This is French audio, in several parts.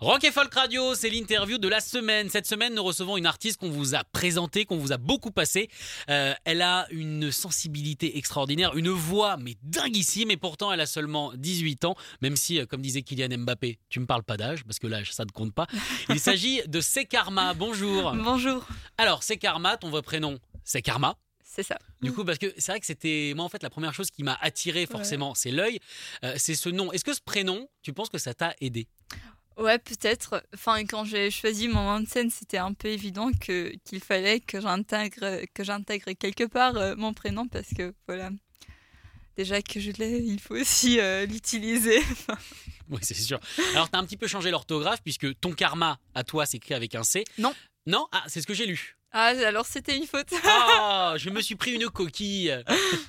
Rock et Folk Radio, c'est l'interview de la semaine. Cette semaine, nous recevons une artiste qu'on vous a présentée, qu'on vous a beaucoup passée. Euh, elle a une sensibilité extraordinaire, une voix mais dinguissime, et pourtant elle a seulement 18 ans, même si, euh, comme disait Kylian Mbappé, tu me parles pas d'âge, parce que l'âge, ça ne compte pas. Il s'agit de Sekarma. Bonjour. Bonjour. Alors, Sekarma, ton vrai prénom, c'est Karma. C'est ça. Du coup, parce que c'est vrai que c'était moi en fait la première chose qui m'a attiré forcément, c'est l'œil, Euh, c'est ce nom. Est-ce que ce prénom, tu penses que ça t'a aidé? Ouais, peut-être. Enfin, quand j'ai choisi mon nom de scène, c'était un peu évident que qu'il fallait que j'intègre que j'intègre quelque part euh, mon prénom parce que voilà. Déjà que je l'ai, il faut aussi euh, l'utiliser. Oui, c'est sûr. Alors, tu as un petit peu changé l'orthographe puisque ton karma à toi s'écrit avec un C. Non. Non? Ah, c'est ce que j'ai lu. ah, alors c'était une faute. Ah, je me suis pris une coquille.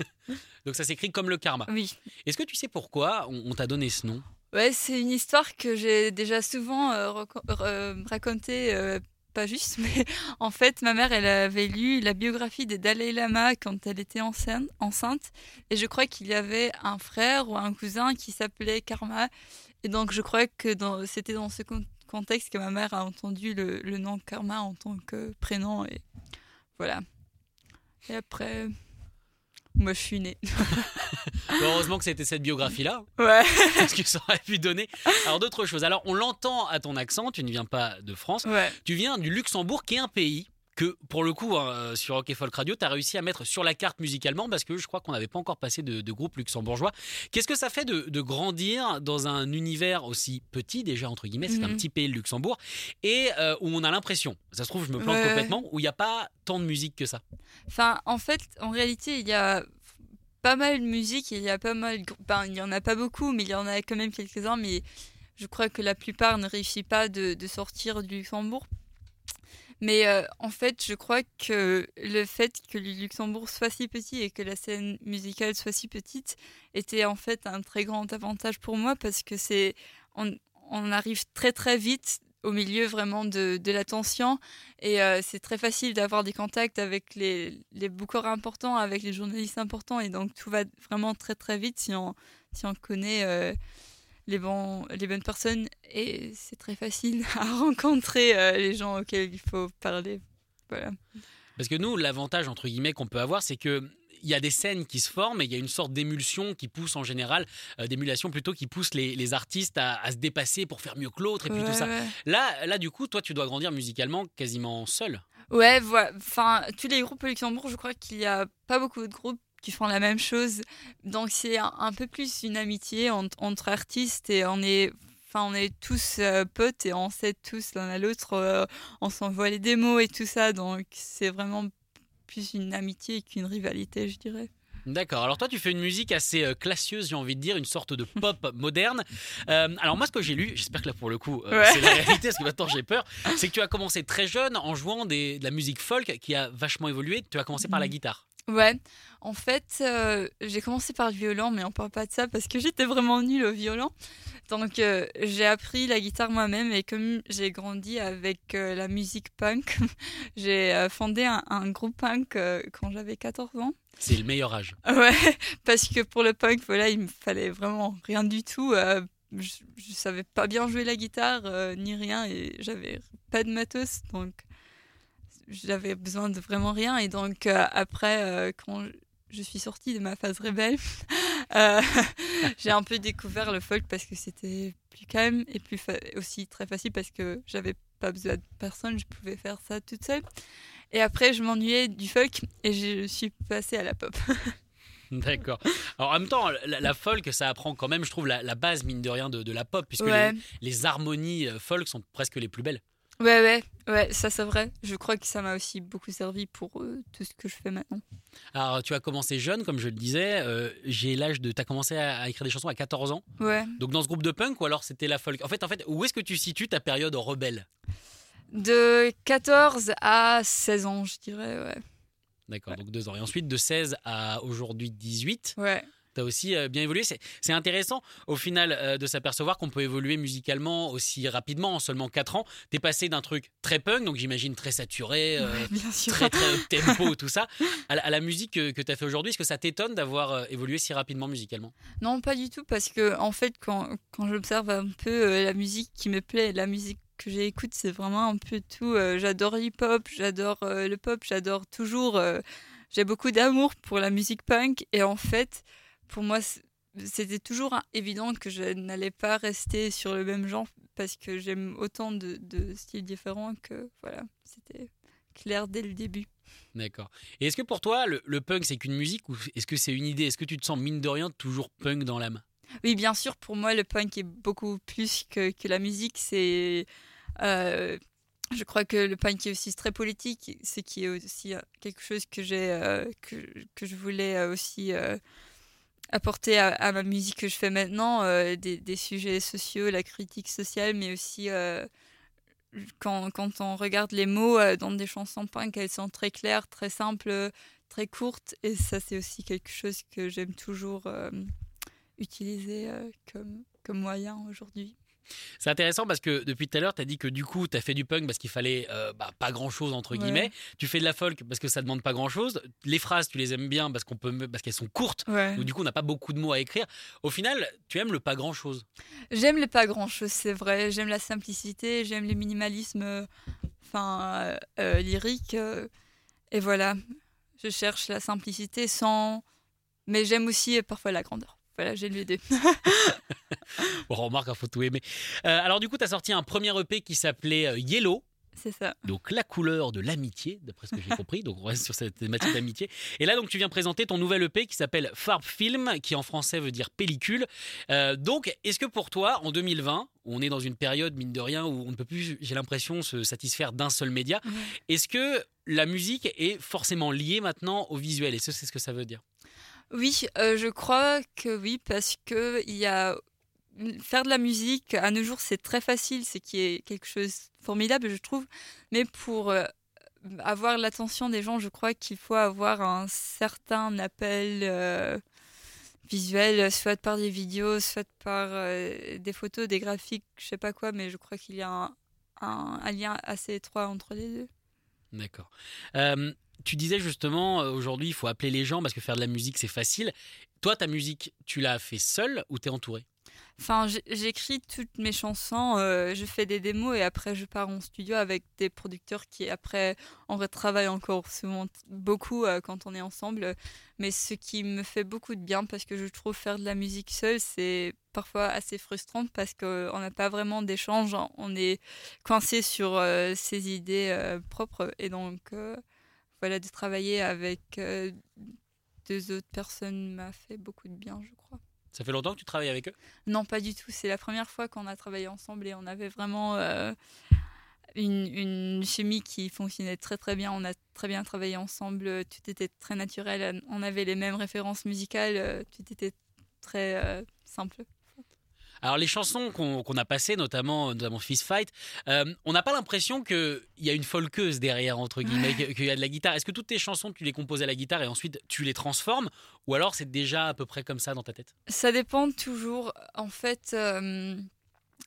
Donc ça s'écrit comme le karma. oui. Est-ce que tu sais pourquoi on, on t'a donné ce nom? Ouais, c'est une histoire que j'ai déjà souvent euh, euh, racontée, euh, pas juste, mais en fait, ma mère, elle avait lu la biographie des Dalai Lama quand elle était enceinte, et je crois qu'il y avait un frère ou un cousin qui s'appelait Karma, et donc je crois que c'était dans ce con- contexte que ma mère a entendu le nom Karma en tant que prénom, et voilà. Et après, moi, je suis née. Heureusement que c'était cette biographie-là, Ouais. parce que ça aurait pu donner. Alors d'autres choses. Alors on l'entend à ton accent, tu ne viens pas de France, Ouais. tu viens du Luxembourg, qui est un pays que, pour le coup, hein, sur Rock et Folk Radio, tu as réussi à mettre sur la carte musicalement, parce que je crois qu'on n'avait pas encore passé de, de groupe luxembourgeois. Qu'est-ce que ça fait de, de grandir dans un univers aussi petit, déjà, entre guillemets, c'est un Mhm. petit pays, le Luxembourg, et euh, où on a l'impression, ça se trouve, je me plante Ouais. complètement, où il n'y a pas tant de musique que ça? Enfin, en fait, en réalité, il y a pas mal de musique, il y a pas mal, ben, il y en a pas beaucoup, mais il y en a quand même quelques-uns, mais je crois que la plupart ne réussissent pas de, de sortir du Luxembourg. Mais euh, en fait, je crois que le fait que le Luxembourg soit si petit et que la scène musicale soit si petite était en fait un très grand avantage pour moi parce que c'est on, arrive très très vite au milieu vraiment de, de l'attention et euh, c'est très facile d'avoir des contacts avec les, les bookers importants, avec les journalistes importants. Et donc, tout va vraiment très, très vite si on, si on connaît euh, les, bons, les bonnes personnes. Et c'est très facile à rencontrer euh, les gens auxquels il faut parler. Voilà. Parce que nous, l'avantage, entre guillemets, qu'on peut avoir, c'est que. Il y a des scènes qui se forment et il y a une sorte d'émulsion qui pousse en général, euh, d'émulation plutôt qui pousse les, les artistes à, à se dépasser pour faire mieux que l'autre et puis tout ça. ouais. Là, là, du coup, toi, tu dois grandir musicalement quasiment seul. Ouais, voilà. Enfin, tous les groupes au Luxembourg, je crois qu'il n'y a pas beaucoup de groupes qui font la même chose. Donc, c'est un, un peu plus une amitié entre, entre artistes et on est. Enfin, on est tous euh, potes et on s'aide tous l'un à l'autre. euh, on s'envoie les démos et tout ça. Donc, c'est vraiment plus une amitié qu'une rivalité, je dirais. D'accord. Alors toi, tu fais une musique assez euh, classieuse, j'ai envie de dire, une sorte de pop moderne. Euh, alors moi, ce que j'ai lu, j'espère que là pour le coup, euh, Ouais. c'est la réalité, parce que maintenant j'ai peur, c'est que tu as commencé très jeune en jouant des- de la musique folk qui a vachement évolué. Tu as commencé par la Mhm. guitare. Ouais, en fait, euh, j'ai commencé par le violon, mais on parle pas de ça parce que j'étais vraiment nulle au violon. Donc, euh, j'ai appris la guitare moi-même et comme j'ai grandi avec euh, la musique punk, j'ai fondé un, un groupe punk quand j'avais 14 ans. C'est le meilleur âge. Ouais, parce que pour le punk, voilà, il me fallait vraiment rien du tout. je, je savais pas bien jouer la guitare ni rien et j'avais pas de matos, donc j'avais besoin de vraiment rien. Et donc après, quand je suis sortie de ma phase rebelle, euh, j'ai un peu découvert le folk parce que c'était plus calme et plus aussi très facile parce que j'avais pas besoin de personne, je pouvais faire ça toute seule. Et après, je m'ennuyais du folk et je suis passée à la pop. D'accord. Alors en même temps, la, la folk, ça apprend quand même, je trouve, la, la base, mine de rien, de, de la pop, puisque Ouais. les, les harmonies euh, folk sont presque les plus belles. Ouais, ouais, ouais, ça c'est vrai. Je crois que ça m'a aussi beaucoup servi pour euh, tout ce que je fais maintenant. Alors, tu as commencé jeune, comme je le disais. euh, j'ai l'âge de. Tu as commencé à, à écrire des chansons à 14 ans. Ouais. Donc, dans ce groupe de punk, ou alors c'était la folk? En fait, en fait où est-ce que tu situes ta période rebelle? De 14 à 16 ans, je dirais, ouais. D'accord, donc deux ans. Et ensuite, de 16 à aujourd'hui 18, Ouais. Tu as aussi euh, bien évolué. C'est intéressant, au final, euh, de s'apercevoir qu'on peut évoluer musicalement aussi rapidement, en seulement 4 ans. Tu es passé d'un truc très punk, donc j'imagine très saturé, euh, Ouais, très très tempo, tout ça, à la, à la musique que, tu as fait aujourd'hui. Est-ce que ça t'étonne d'avoir euh, évolué si rapidement musicalement? Non, pas du tout, parce que en fait, quand, quand j'observe un peu la musique qui me plaît, la musique que j'écoute, c'est vraiment un peu tout. j'adore l'hip-hop, j'adore le pop, j'adore toujours. J'ai beaucoup d'amour pour la musique punk, et en fait, pour moi, c'était toujours évident que je n'allais pas rester sur le même genre, parce que j'aime autant de, de styles différents que voilà, c'était clair dès le début. D'accord. Et est-ce que pour toi, le, le punk, c'est qu'une musique ou est-ce que c'est une idée? Est-ce que tu te sens, mine de rien, toujours punk dans l'âme? Oui, bien sûr, pour moi, le punk est beaucoup plus que, que la musique. C'est, euh, je crois que le punk est aussi très politique, ce qui est aussi euh, quelque chose que j'ai, euh, que, que je voulais aussi euh, apporter à, ma musique que je fais maintenant, euh, des, sujets sociaux, la critique sociale, mais aussi euh, quand, on regarde les mots euh, dans des chansons punk, elles sont très claires, très simples, très courtes, et ça c'est aussi quelque chose que j'aime toujours utiliser comme moyen aujourd'hui. C'est intéressant parce que depuis tout à l'heure, tu as dit que du coup, tu as fait du punk parce qu'il fallait euh, bah, pas grand-chose, entre Ouais. guillemets. Tu fais de la folk parce que ça demande pas grand-chose. Les phrases, tu les aimes bien parce qu'on peut, parce qu'elles sont courtes. Ouais. Donc du coup, on n'a pas beaucoup de mots à écrire. Au final, tu aimes le pas grand-chose. J'aime le pas grand chose, c'est vrai. J'aime la simplicité, j'aime le minimalisme euh, enfin, euh, lyrique. euh, et voilà, je cherche la simplicité sans. Mais j'aime aussi parfois la grandeur. Voilà, j'aime les deux. Bon, remarque, il faut tout aimer. Euh, alors du coup, tu as sorti un premier EP qui s'appelait euh, Yellow. C'est ça. Donc la couleur de l'amitié, d'après ce que j'ai compris. Donc on reste sur cette thématique d'amitié. Et là donc tu viens présenter ton nouvel EP qui s'appelle Farb Film, qui en français veut dire pellicule. Euh, donc est-ce que pour toi en 2020, où on est dans une période mine de rien où on ne peut plus, j'ai l'impression, se satisfaire d'un seul média, est-ce que la musique est forcément liée maintenant au visuel? Et ce c'est ce que ça veut dire? Oui, euh, je crois que oui, parce que il y a faire de la musique à nos jours, c'est très facile, c'est qui est quelque chose de formidable, je trouve. Mais pour euh, avoir l'attention des gens, je crois qu'il faut avoir un certain appel euh, visuel, soit par des vidéos, soit par des photos, des graphiques, je sais pas quoi, mais je crois qu'il y a un lien assez étroit entre les deux. D'accord. Tu disais justement, euh, aujourd'hui, il faut appeler les gens parce que faire de la musique, c'est facile. Toi, ta musique, tu l'as fait seule ou t'es entouré Enfin, j'écris toutes mes chansons, euh, je fais des démos et après je pars en studio avec des producteurs qui après on retravaille encore souvent beaucoup euh, quand on est ensemble. Mais ce qui me fait beaucoup de bien parce que je trouve faire de la musique seule c'est parfois assez frustrant parce qu'on n'a pas vraiment d'échange, on est coincé sur ses idées propres et donc voilà de travailler avec euh, deux autres personnes m'a fait beaucoup de bien je crois. Ça fait longtemps que tu travailles avec eux? Non, pas du tout. C'est la première fois qu'on a travaillé ensemble et on avait vraiment euh, une, une chimie qui fonctionnait très très bien. On a très bien travaillé ensemble. Tout était très naturel. On avait les mêmes références musicales. Tout était très euh, simple. Alors les chansons qu'on a passées, notamment, notamment Fist Fight, euh, on n'a pas l'impression qu'il y a une folkeuse derrière, entre guillemets, que- qu'il y a de la guitare. Est-ce que toutes tes chansons, tu les composes à la guitare et ensuite tu les transformes Ou alors c'est déjà à peu près comme ça dans ta tête? Ça dépend toujours. En fait, euh,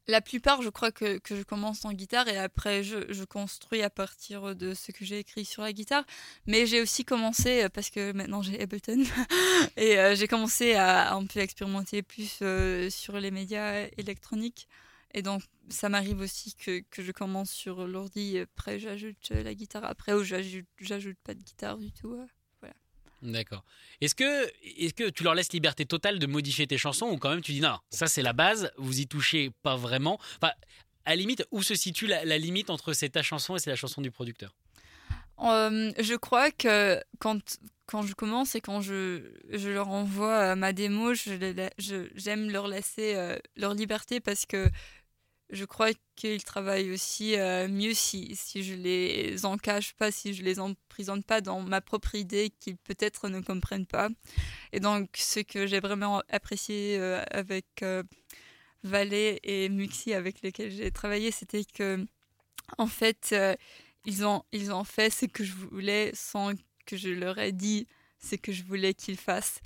la plupart, je crois que, que je commence en guitare et après, je, je construis à partir de ce que j'ai écrit sur la guitare. Mais j'ai aussi commencé, euh, parce que maintenant j'ai Ableton, et euh, j'ai commencé à un peu expérimenter plus euh, sur les médias électroniques. Et donc, ça m'arrive aussi que, que je commence sur l'ordi, après j'ajoute la guitare, après ou j'ajoute j'ajoute pas de guitare du tout. D'accord. Est-ce que, est que tu leur laisses liberté totale de modifier tes chansons ou quand même tu dis non, ça c'est la base, vous y touchez pas vraiment? Enfin, à la limite, où se situe la, limite entre c'est ta chanson et c'est la chanson du producteur? Je crois que quand, quand je commence et quand je, je leur envoie euh, ma démo, je la- je- j'aime leur laisser euh, leur liberté parce que je crois qu'ils travaillent aussi euh, mieux si, si je les encache pas, si je les emprisonne pas dans ma propre idée qu'ils peut-être ne comprennent pas. Et donc, ce que j'ai vraiment apprécié euh, avec euh, Valet et Muxi avec lesquels j'ai travaillé, c'était que, en fait, ils, ont, ils ont fait ce que je voulais sans que je leur ai dit ce que je voulais qu'ils fassent.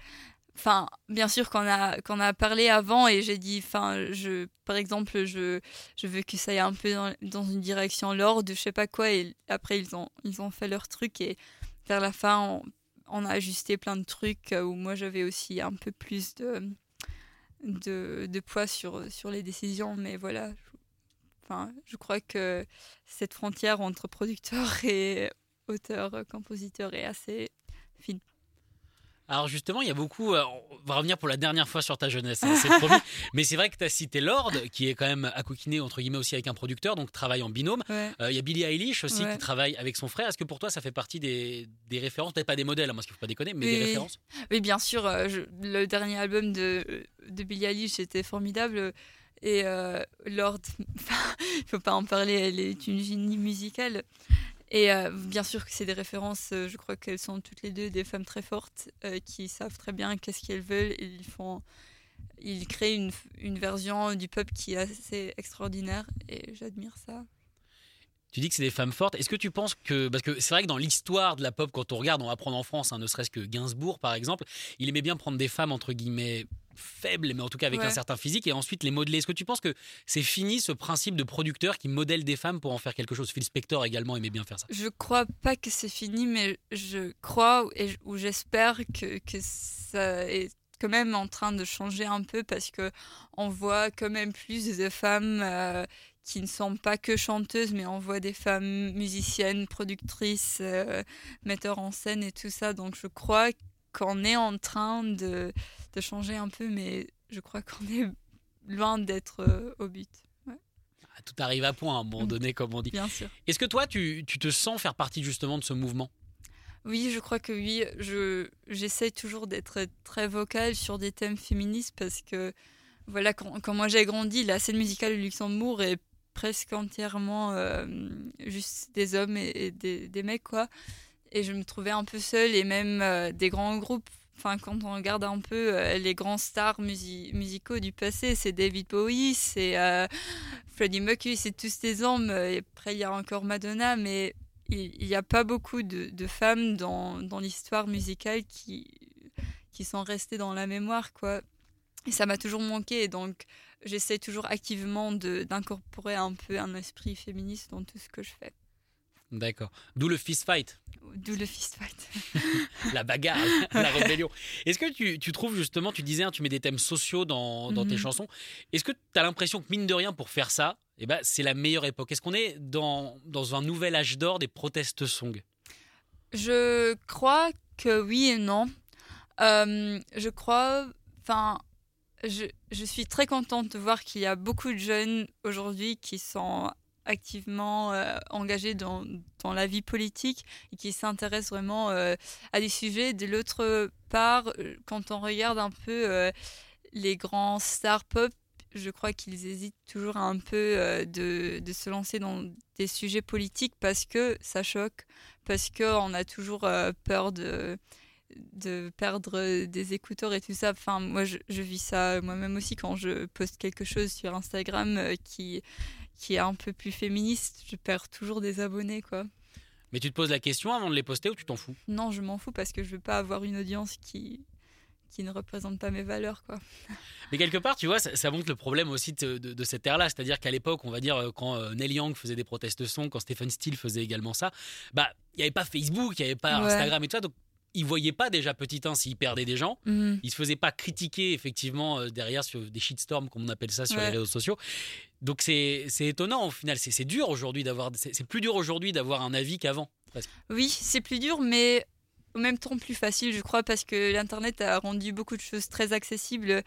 Enfin, bien sûr qu'on a qu'on a parlé avant et j'ai dit, enfin, je, par exemple, je, je veux que ça aille un peu dans, une direction lord, je sais pas quoi. Et après, ils ont ils ont fait leur truc et vers la fin, on, a ajusté plein de trucs où moi j'avais aussi un peu plus de, de, de poids sur sur les décisions. Mais voilà, enfin, je crois que cette frontière entre producteur et auteur, compositeur est assez fine. Alors justement, il y a beaucoup. Euh, on va revenir pour la dernière fois sur ta jeunesse, hein, c'est promis. Mais c'est vrai que tu as cité Lord, qui est quand même à coquiner entre guillemets aussi avec un producteur, donc travaille en binôme. Euh, il y a Billie Eilish aussi qui travaille avec son frère. Est-ce que pour toi, ça fait partie des, des références? Peut-être pas des modèles, hein, parce qu'il faut pas déconner, mais des références Oui, bien sûr. Euh, le dernier album de, de Billie Eilish était formidable. Et Lord, il faut pas en parler, elle est une génie musicale. Et euh, bien sûr que c'est des références, euh, je crois qu'elles sont toutes les deux des femmes très fortes euh, qui savent très bien qu'est-ce qu'elles veulent. Ils, font, ils créent une, version du pop qui est assez extraordinaire et j'admire ça. Tu dis que c'est des femmes fortes. Est-ce que tu penses que. Parce que c'est vrai que dans l'histoire de la pop, quand on regarde, on va prendre en France, hein, ne serait-ce que Gainsbourg par exemple, il aimait bien prendre des femmes entre guillemets faibles, mais en tout cas avec un certain physique, et ensuite les modeler. Est-ce que tu penses que c'est fini ce principe de producteur qui modèle des femmes pour en faire quelque chose? Phil Spector également aimait bien faire ça. Je crois pas que c'est fini, mais je crois et ou j'espère que, que ça est quand même en train de changer un peu parce que on voit quand même plus de femmes euh, qui ne sont pas que chanteuses, mais on voit des femmes musiciennes, productrices, euh, metteurs en scène et tout ça. Donc je crois qu'on est en train de, de, changer un peu, mais je crois qu'on est loin d'être euh, au but. Ah, tout arrive à point à un moment mm. donné, comme on dit. Bien sûr. Est-ce que toi, tu, tu, te sens faire partie justement de ce mouvement? Oui, je crois que oui. Je, j'essaie toujours d'être très vocale sur des thèmes féministes parce que, voilà, quand, quand moi j'ai grandi, la scène musicale du Luxembourg est presque entièrement euh, juste des hommes et, des, des, mecs, quoi et je me trouvais un peu seule et même euh, des grands groupes. Enfin, quand on regarde un peu euh, les grands stars musicaux du passé, c'est David Bowie, c'est euh, Freddie Mercury, c'est tous ces hommes. Et après, il y a encore Madonna, mais il n'y a pas beaucoup de, femmes dans, l'histoire musicale qui, qui sont restées dans la mémoire, quoi. Et ça m'a toujours manqué, donc j'essaie toujours activement d'incorporer un peu un esprit féministe dans tout ce que je fais. D'accord. D'où le fist fight. D'où le fist fight. la bagarre, la rébellion. Est-ce que tu, tu, trouves justement, tu disais, hein, tu mets des thèmes sociaux dans, dans tes mhm. chansons. Est-ce que tu as l'impression que mine de rien, pour faire ça, eh ben, c'est la meilleure époque? Est-ce qu'on est dans, dans un nouvel âge d'or des protestes songs Je crois que oui et non. Euh, je crois, enfin, je, je, suis très contente de voir qu'il y a beaucoup de jeunes aujourd'hui qui sont activement euh, engagé dans, dans, la vie politique et qui s'intéresse vraiment euh, à des sujets. De l'autre part, euh, quand on regarde un peu les grands stars pop, je crois qu'ils hésitent toujours un peu de, de, se lancer dans des sujets politiques parce que ça choque, parce qu'on a toujours peur de de perdre des écouteurs et tout ça. Enfin, moi, je vis ça moi-même aussi quand je poste quelque chose sur Instagram qui, qui est un peu plus féministe, je perds toujours des abonnés, quoi. Mais tu te poses la question avant de les poster ou tu t'en fous? Non, je m'en fous parce que je veux pas avoir une audience qui qui ne représente pas mes valeurs, quoi. Mais quelque part, tu vois, ça, montre le problème aussi de, de, cette ère-là. C'est-à-dire qu'à l'époque, on va dire, euh, quand euh, Neil Young faisait des protestes son, quand Stephen Steele faisait également ça, bah, il n'y avait pas Facebook, il n'y avait pas Instagram et tout ça. Donc, il voyait pas déjà petit 1 s'il perdait des gens. Mhm. Il se faisait pas critiquer effectivement euh, derrière sur des shitstorms comme on appelle ça sur les réseaux sociaux. Donc c'est étonnant au final. C'est dur aujourd'hui d'avoir. C'est plus dur aujourd'hui d'avoir un avis qu'avant. Oui, c'est plus dur, mais en même temps plus facile, je crois, parce que l'Internet a rendu beaucoup de choses très accessibles.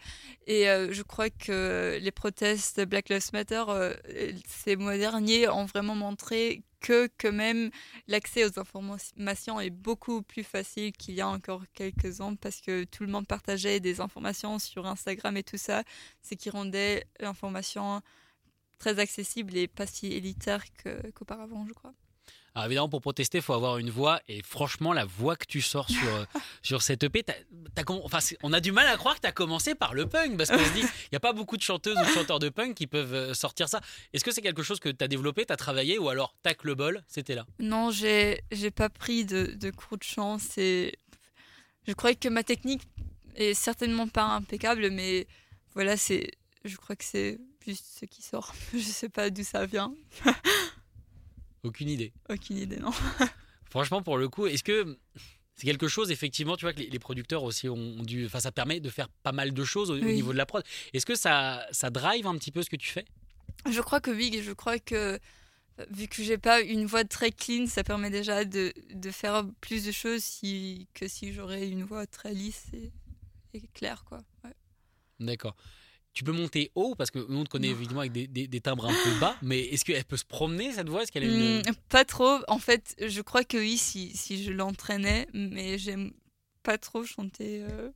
Et euh, je crois que les protestes Black Lives Matter euh, ces mois derniers ont vraiment montré que même l'accès aux informations est beaucoup plus facile qu'il y a encore quelques ans parce que tout le monde partageait des informations sur Instagram et tout ça, ce qui rendait l'information très accessible et pas si élitaire qu'auparavant, je crois. Alors évidemment, pour protester, il faut avoir une voix. Et franchement, la voix que tu sors sur, euh, sur cette EP, enfin, c'est- on a du mal à croire que tu as commencé par le punk. Parce qu'on se dit, il n'y a pas beaucoup de chanteuses ou de chanteurs de punk qui peuvent euh, sortir ça. Est-ce que c'est quelque chose que tu as développé, tu as travaillé Ou alors, tac, le bol, c'était là? Non, j'ai pas pris de, de cours de chant. C'est, je crois que ma technique est certainement pas impeccable, mais voilà, c'est, je crois que c'est juste ce qui sort. Je sais pas d'où ça vient. Aucune idée. Aucune idée, non. Franchement, pour le coup, est-ce que c'est quelque chose, effectivement, tu vois, que les, producteurs aussi ont dû. Enfin, ça permet de faire pas mal de choses au, Oui. niveau de la prod. Est-ce que ça, ça drive un petit peu ce que tu fais? Je crois que oui, je crois que euh, vu que j'ai pas une voix très clean, ça permet déjà de, de faire plus de choses si, que si j'aurais une voix très lisse et, et claire, quoi. Ouais. D'accord. Tu peux monter haut parce que nous on te connaît évidemment avec des, des- des timbres un peu bas, mais est-ce qu'elle peut se promener cette voix Est-ce qu'elle une... Hmm, pas trop. En fait, je crois que oui, si, si je l'entraînais, mais j'aime pas trop chanter euh,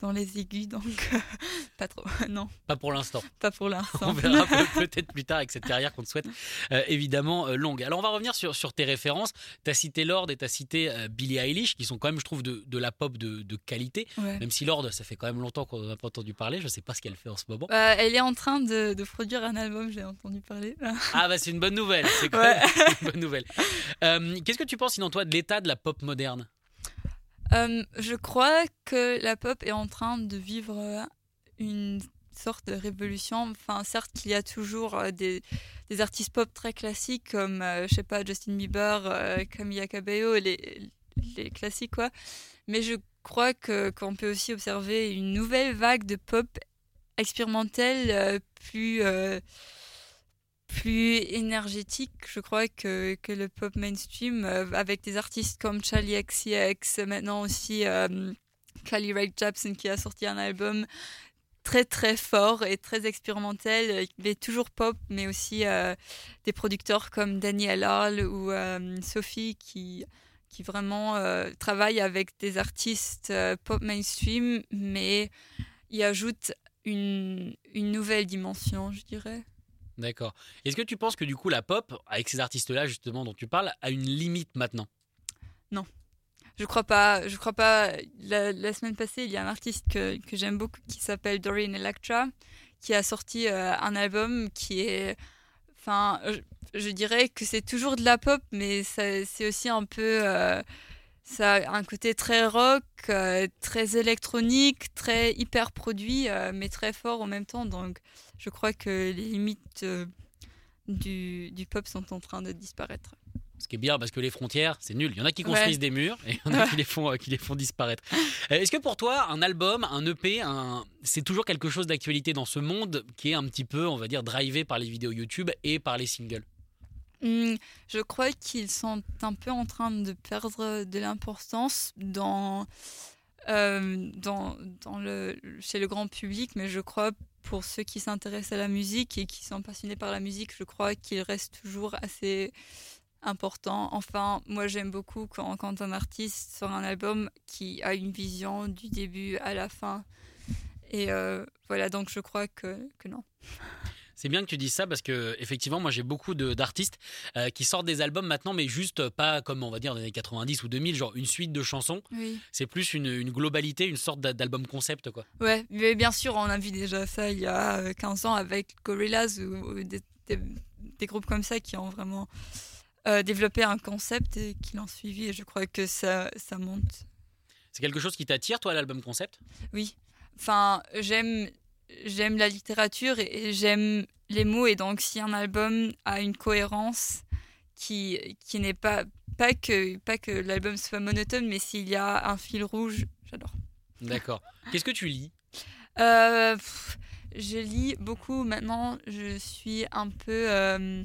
dans les aigus, donc euh, pas trop. non, Pas pour l'instant. pas pour On l'instant. verra peut- peut-être plus tard avec cette carrière qu'on te souhaite euh, évidemment euh, longue. Alors on va revenir sur, sur tes références. Tu as cité Lord et tu as cité Billie Eilish qui sont quand même, je trouve, de, de la pop de, de qualité. Ouais. Même si Lord, ça fait quand même longtemps qu'on n'a pas entendu parler. Je sais pas ce qu'elle fait en ce moment. Euh, elle est en train de, de produire un album, j'ai entendu parler. Ah bah c'est une bonne nouvelle. C'est quand Ouais. même une bonne nouvelle. Qu'est-ce que tu penses sinon toi de l'état de la pop moderne? Euh, je crois que la pop est en train de vivre euh, une sorte de révolution. Enfin, certes, il y a toujours euh, des, artistes pop très classiques comme, je sais pas, Justin Bieber, euh, Camila Cabello, les, classiques, quoi. Mais je crois que qu'on peut aussi observer une nouvelle vague de pop expérimentale plus plus énergétique, je crois, que, que le pop mainstream, euh, avec des artistes comme Charlie XCX, maintenant aussi euh, Carly Rae Jepsen qui a sorti un album très très fort et très expérimental. euh, est toujours pop, mais aussi euh, des producteurs comme Daniel Hall ou euh, Sophie qui, qui vraiment euh, travaillent avec des artistes euh, pop mainstream, mais y ajoutent une, une nouvelle dimension, je dirais. D'accord. Est-ce que tu penses que du coup la pop, avec ces artistes-là justement dont tu parles, a une limite maintenant? Je crois pas. Je crois pas. La, semaine passée, il y a un artiste que, j'aime beaucoup qui s'appelle Doreen Electra, qui a sorti euh, un album qui est. Enfin, je, dirais que c'est toujours de la pop, mais c'est aussi un peu. euh, ça a un côté très rock, euh, très électronique, très hyper produit, euh, mais très fort en même temps. Donc, je crois que les limites euh, du, du pop sont en train de disparaître. Ce qui est bien parce que les frontières, c'est nul. Il y en a qui Ouais. construisent des murs et il y en a qui les font, qui les font disparaître. Est-ce que pour toi, un album, un EP, un... c'est toujours quelque chose d'actualité dans ce monde qui est un petit peu, on va dire, drivé par les vidéos YouTube et par les singles? Hmm, je crois qu'ils sont un peu en train de perdre de l'importance dans, euh, dans, dans le, chez le grand public, mais je crois pour ceux qui s'intéressent à la musique et qui sont passionnés par la musique, je crois qu'il reste toujours assez important. Enfin, moi j'aime beaucoup quand, quand un artiste sort un album qui a une vision du début à la fin. Et euh, voilà, donc je crois que, que non. C'est bien que tu dises ça parce que effectivement, moi j'ai beaucoup d'artistes euh, qui sortent des albums maintenant, mais juste pas comme on va dire dans les années 90 ou 2000, genre une suite de chansons. Oui. C'est plus une, une globalité, une sorte d'a- d'album concept quoi. Ouais, mais bien sûr, on a vu déjà ça il y a euh, 15 ans avec Gorillaz ou, ou des, des- des groupes comme ça qui ont vraiment euh, développé un concept et qui l'ont suivi et je crois que ça, ça monte. C'est quelque chose qui t'attire toi l'album concept? Oui, enfin, j'aime j'aime la littérature et, j'aime les mots et donc si un album a une cohérence qui, qui n'est pas, pas que, pas que l'album soit monotone, mais s'il y a un fil rouge, j'adore. D'accord. Qu'est-ce que tu lis? Euh, pff, je lis beaucoup maintenant. Je suis un peu euh,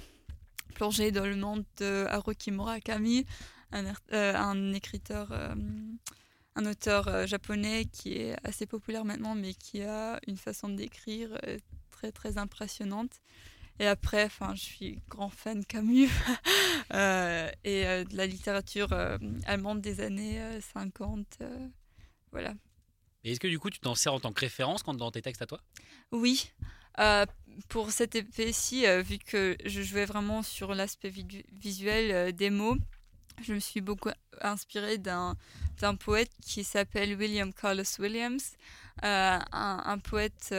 plongée dans le monde de Haruki Murakami, un, euh, un écriteur, un auteur euh, japonais qui est assez populaire maintenant, mais qui a une façon d'écrire euh, très très impressionnante. Et après, enfin, je suis grand fan Camus euh, et euh, de la littérature euh, allemande des années euh, 50. euh, voilà. Et est-ce que du coup tu t'en sers en tant que référence quand dans tes textes à toi? Oui, pour cet EP-ci, euh, vu que je jouais vraiment sur l'aspect visuel des mots, je me suis beaucoup inspirée d'un, d'un poète qui s'appelle William Carlos Williams, un, un, poète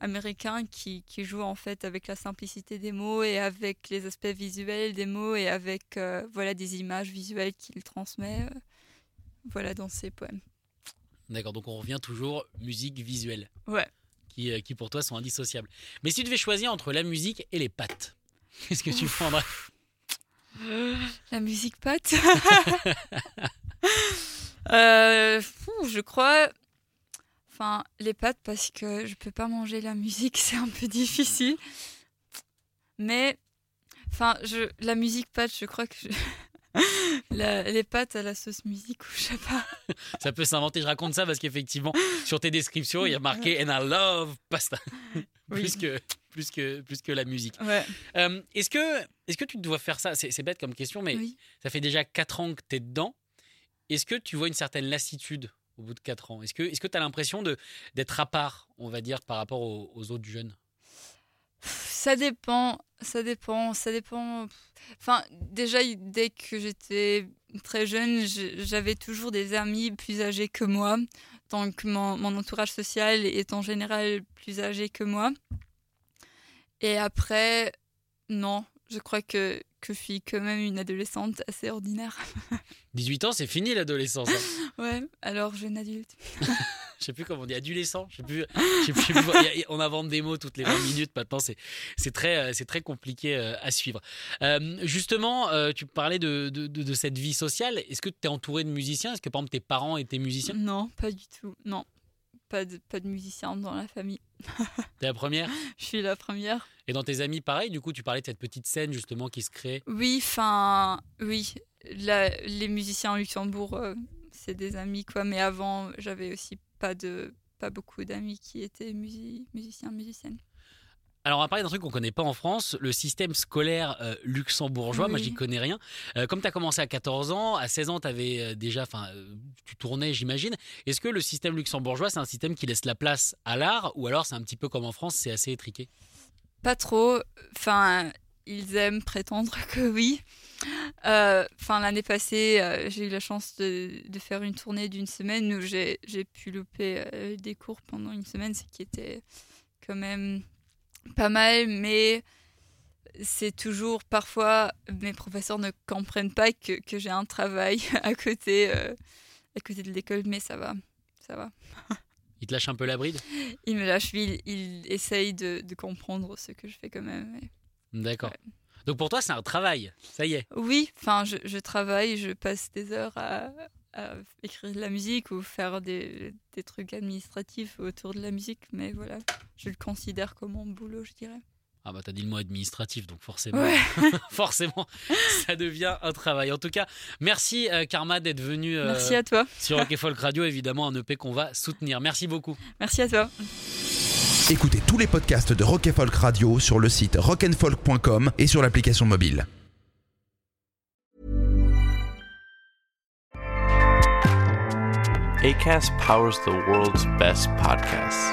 américain qui, qui, joue en fait avec la simplicité des mots et avec les aspects visuels des mots et avec voilà des images visuelles qu'il transmet voilà dans ses poèmes. D'accord, donc on revient toujours musique visuelle. Ouais. Qui, euh, qui pour toi sont indissociables. Mais si tu devais choisir entre la musique et les pâtes, qu'est-ce que tu prendrais? La musique pâte euh, Je crois. Enfin, les pâtes parce que je peux pas manger la musique, c'est un peu difficile. Mais, enfin, je, la musique pâte, je crois que je, les pâtes à la sauce musique ou je sais pas. ça peut s'inventer. Je raconte ça parce qu'effectivement, sur tes descriptions, il y a marqué And I love pasta. plus, que, plus, que, plus que la musique. Euh, est-ce, que, est-ce que tu dois faire ça? C'est, bête comme question, mais ça fait déjà 4 ans que tu es dedans. Est-ce que tu vois une certaine lassitude au bout de 4 ans? Est-ce que tu est as l'impression de, d'être à part, on va dire, par rapport aux autres jeunes? Ça dépend, ça dépend, ça dépend. Enfin, déjà, dès que j'étais très jeune, j'avais toujours des amis plus âgés que moi. Donc, mon, mon, entourage social est en général plus âgé que moi. Et après, non, je crois que, que je suis quand même une adolescente assez ordinaire. 18 ans, c'est fini l'adolescence. Hein. ouais, alors jeune adulte. je sais plus comment on dit, adolescent. Je sais plus. on invente des mots toutes les 20 minutes maintenant. C'est, c'est très, euh, c'est très compliqué euh, à suivre. Euh, justement, tu parlais de, de, de, cette vie sociale. Est-ce que tu es entouré de musiciens? Est-ce que par exemple tes parents étaient musiciens? Non, pas du tout. Non, pas de, pas de musiciens dans la famille. T'es la première Je suis la première. Et dans tes amis, pareil, du coup, tu parlais de cette petite scène justement qui se crée Oui, enfin, oui. les musiciens en Luxembourg, c'est des amis, quoi. Mais avant, j'avais aussi pas, de, pas beaucoup d'amis qui étaient musiciens, musiciennes. Alors, on va parler d'un truc qu'on ne connaît pas en France, le système scolaire euh, luxembourgeois. Moi, j'y connais rien. Euh, comme tu as commencé à 14 ans, à 16 ans, tu avais euh, déjà, enfin, tu tournais, j'imagine. Est-ce que le système luxembourgeois, c'est un système qui laisse la place à l'art ou alors c'est un petit peu comme en France, c'est assez étriqué? Pas trop. Enfin, ils aiment prétendre que oui. Enfin, l'année passée, j'ai eu la chance de, faire une tournée d'une semaine où j'ai pu louper des cours pendant une semaine, ce qui était quand même pas mal, mais c'est toujours parfois mes professeurs ne comprennent pas que, que j'ai un travail à côté, à côté de l'école, mais ça va, ça va. Il te lâche un peu la bride? Il me lâche, il, il essaye de, de, comprendre ce que je fais quand même. D'accord. Donc pour toi, c'est un travail, ça y est? Oui, enfin, je, travaille, je passe des heures à, écrire de la musique ou faire des, des, trucs administratifs autour de la musique, mais voilà, je le considère comme mon boulot, je dirais. Ah bah t'as dit le mot administratif, donc forcément, forcément, ça devient un travail. En tout cas, merci euh, Karma d'être venu euh, merci à toi. sur Rock Folk Radio, évidemment un EP qu'on va soutenir. Merci beaucoup. Merci à toi. Écoutez tous les podcasts de Rock Folk Radio sur le site rockandfolk.com et sur l'application mobile. ACAST powers the world's best podcasts.